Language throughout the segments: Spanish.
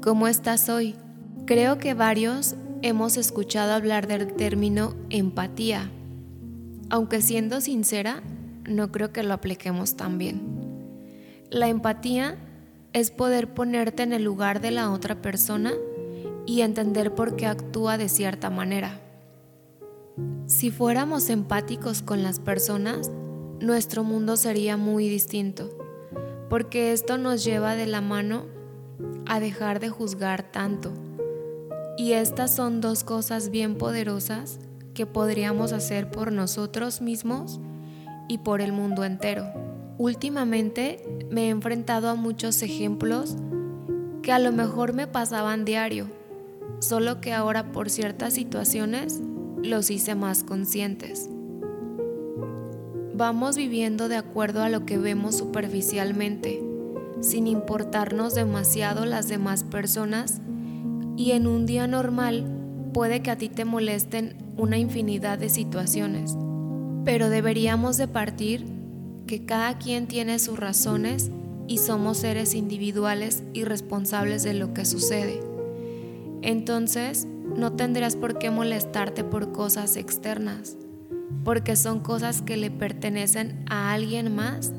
¿Cómo estás hoy? Creo que varios hemos escuchado hablar del término empatía, aunque siendo sincera, no creo que lo apliquemos tan bien. La empatía es poder ponerte en el lugar de la otra persona y entender por qué actúa de cierta manera. Si fuéramos empáticos con las personas, nuestro mundo sería muy distinto, porque esto nos lleva de la mano a dejar de juzgar tanto. Y estas son dos cosas bien poderosas que podríamos hacer por nosotros mismos y por el mundo entero. Últimamente me he enfrentado a muchos ejemplos que a lo mejor me pasaban diario, solo que ahora por ciertas situaciones los hice más conscientes. Vamos viviendo de acuerdo a lo que vemos superficialmente, sin importarnos demasiado las demás personas y en un día normal puede que a ti te molesten una infinidad de situaciones, pero deberíamos de partir que cada quien tiene sus razones y somos seres individuales y responsables de lo que sucede. Entonces, no tendrás por qué molestarte por cosas externas, porque son cosas que le pertenecen a alguien más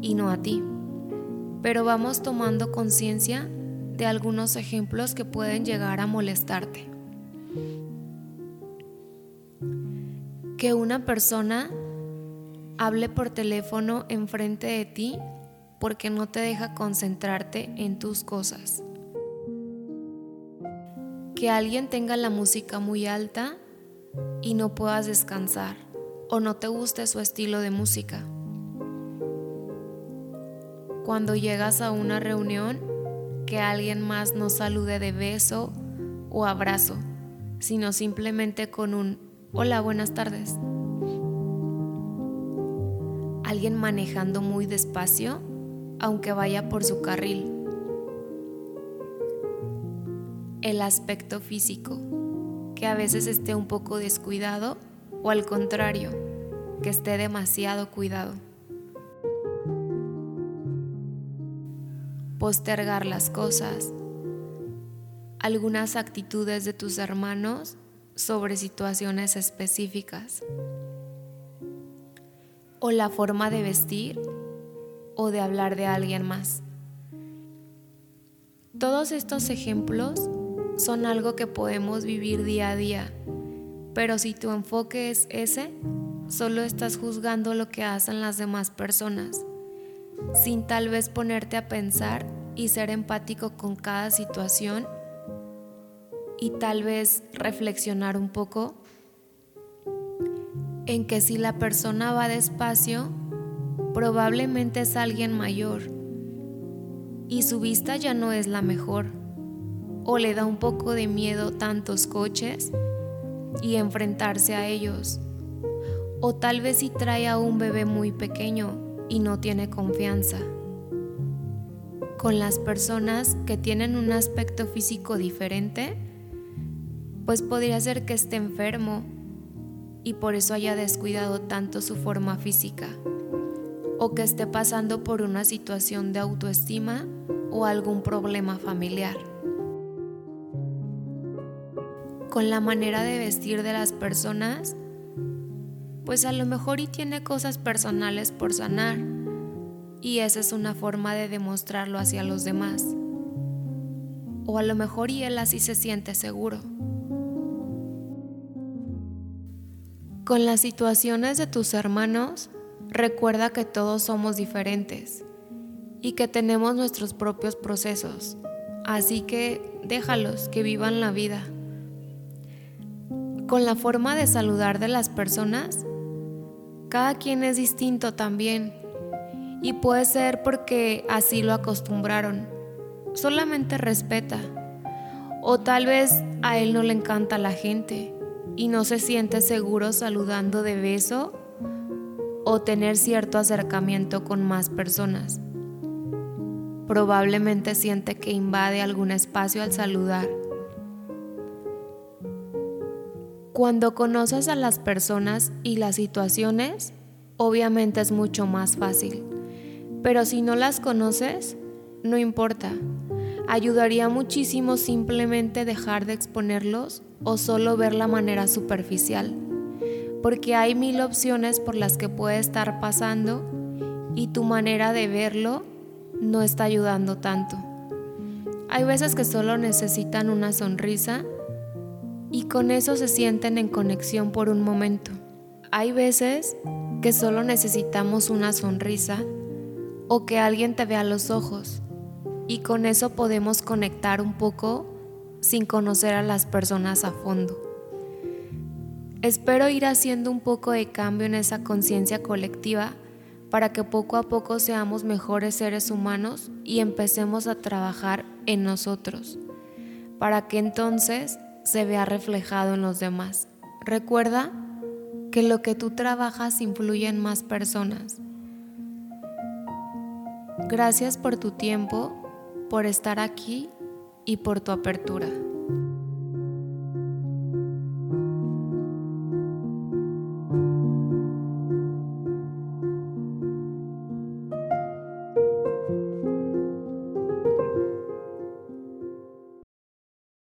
y no a ti. Pero vamos tomando conciencia de algunos ejemplos que pueden llegar a molestarte. Que una persona hable por teléfono enfrente de ti porque no te deja concentrarte en tus cosas que alguien tenga la música muy alta y no puedas descansar o no te guste su estilo de música. Cuando llegas a una reunión, que alguien más no salude de beso o abrazo, sino simplemente con un hola, buenas tardes. Alguien manejando muy despacio, aunque vaya por su carril el aspecto físico, que a veces esté un poco descuidado o al contrario, que esté demasiado cuidado. Postergar las cosas, algunas actitudes de tus hermanos sobre situaciones específicas, o la forma de vestir o de hablar de alguien más. Todos estos ejemplos son algo que podemos vivir día a día. Pero si tu enfoque es ese, solo estás juzgando lo que hacen las demás personas, sin tal vez ponerte a pensar y ser empático con cada situación y tal vez reflexionar un poco en que si la persona va despacio, probablemente es alguien mayor y su vista ya no es la mejor o le da un poco de miedo tantos coches y enfrentarse a ellos. O tal vez si trae a un bebé muy pequeño y no tiene confianza. Con las personas que tienen un aspecto físico diferente, pues podría ser que esté enfermo y por eso haya descuidado tanto su forma física, o que esté pasando por una situación de autoestima o algún problema familiar con la manera de vestir de las personas, pues a lo mejor y tiene cosas personales por sanar y esa es una forma de demostrarlo hacia los demás. O a lo mejor y él así se siente seguro. Con las situaciones de tus hermanos, recuerda que todos somos diferentes y que tenemos nuestros propios procesos, así que déjalos que vivan la vida con la forma de saludar de las personas, cada quien es distinto también y puede ser porque así lo acostumbraron. Solamente respeta. O tal vez a él no le encanta la gente y no se siente seguro saludando de beso o tener cierto acercamiento con más personas. Probablemente siente que invade algún espacio al saludar Cuando conoces a las personas y las situaciones, obviamente es mucho más fácil. Pero si no las conoces, no importa. Ayudaría muchísimo simplemente dejar de exponerlos o solo ver la manera superficial, porque hay mil opciones por las que puede estar pasando y tu manera de verlo no está ayudando tanto. Hay veces que solo necesitan una sonrisa con eso se sienten en conexión por un momento. Hay veces que solo necesitamos una sonrisa o que alguien te vea los ojos y con eso podemos conectar un poco sin conocer a las personas a fondo. Espero ir haciendo un poco de cambio en esa conciencia colectiva para que poco a poco seamos mejores seres humanos y empecemos a trabajar en nosotros, para que entonces se vea reflejado en los demás. Recuerda que lo que tú trabajas influye en más personas. Gracias por tu tiempo por estar aquí y por tu apertura.